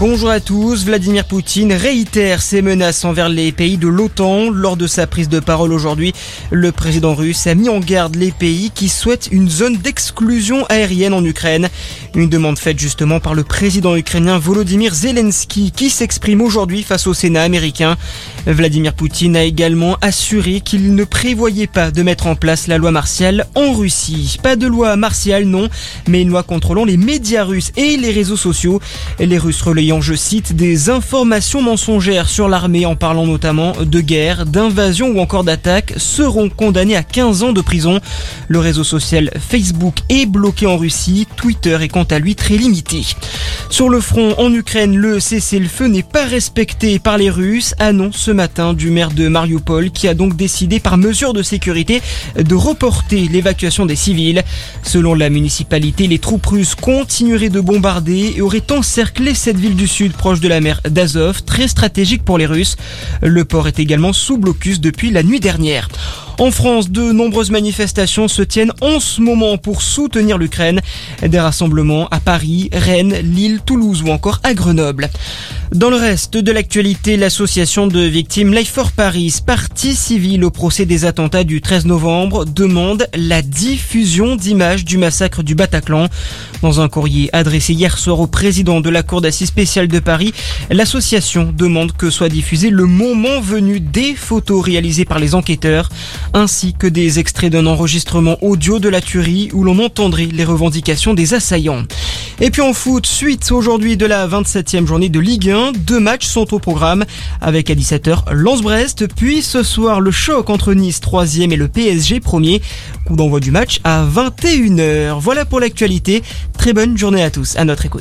Bonjour à tous. Vladimir Poutine réitère ses menaces envers les pays de l'OTAN. Lors de sa prise de parole aujourd'hui, le président russe a mis en garde les pays qui souhaitent une zone d'exclusion aérienne en Ukraine. Une demande faite justement par le président ukrainien Volodymyr Zelensky qui s'exprime aujourd'hui face au Sénat américain. Vladimir Poutine a également assuré qu'il ne prévoyait pas de mettre en place la loi martiale en Russie. Pas de loi martiale, non, mais une loi contrôlant les médias russes et les réseaux sociaux. Les Russes relayent je cite, des informations mensongères sur l'armée en parlant notamment de guerre, d'invasion ou encore d'attaque seront condamnés à 15 ans de prison. Le réseau social Facebook est bloqué en Russie, Twitter est quant à lui très limité. Sur le front en Ukraine, le cessez-le-feu n'est pas respecté par les Russes, annonce ce matin du maire de Mariupol qui a donc décidé par mesure de sécurité de reporter l'évacuation des civils. Selon la municipalité, les troupes russes continueraient de bombarder et auraient encerclé cette ville du sud proche de la mer d'Azov, très stratégique pour les Russes. Le port est également sous blocus depuis la nuit dernière. En France, de nombreuses manifestations se tiennent en ce moment pour soutenir l'Ukraine. Des rassemblements à Paris, Rennes, Lille, Toulouse ou encore à Grenoble. Dans le reste de l'actualité, l'association de victimes Life for Paris, partie civile au procès des attentats du 13 novembre, demande la diffusion d'images du massacre du Bataclan. Dans un courrier adressé hier soir au président de la Cour d'assises spéciale de Paris, l'association demande que soit diffusé le moment venu des photos réalisées par les enquêteurs ainsi que des extraits d'un enregistrement audio de la tuerie où l'on entendrait les revendications des assaillants. Et puis en foot, suite aujourd'hui de la 27e journée de Ligue 1, deux matchs sont au programme avec à 17h Lens-Brest, puis ce soir le choc entre Nice 3e et le PSG 1er. Coup d'envoi du match à 21h. Voilà pour l'actualité. Très bonne journée à tous. À notre écoute.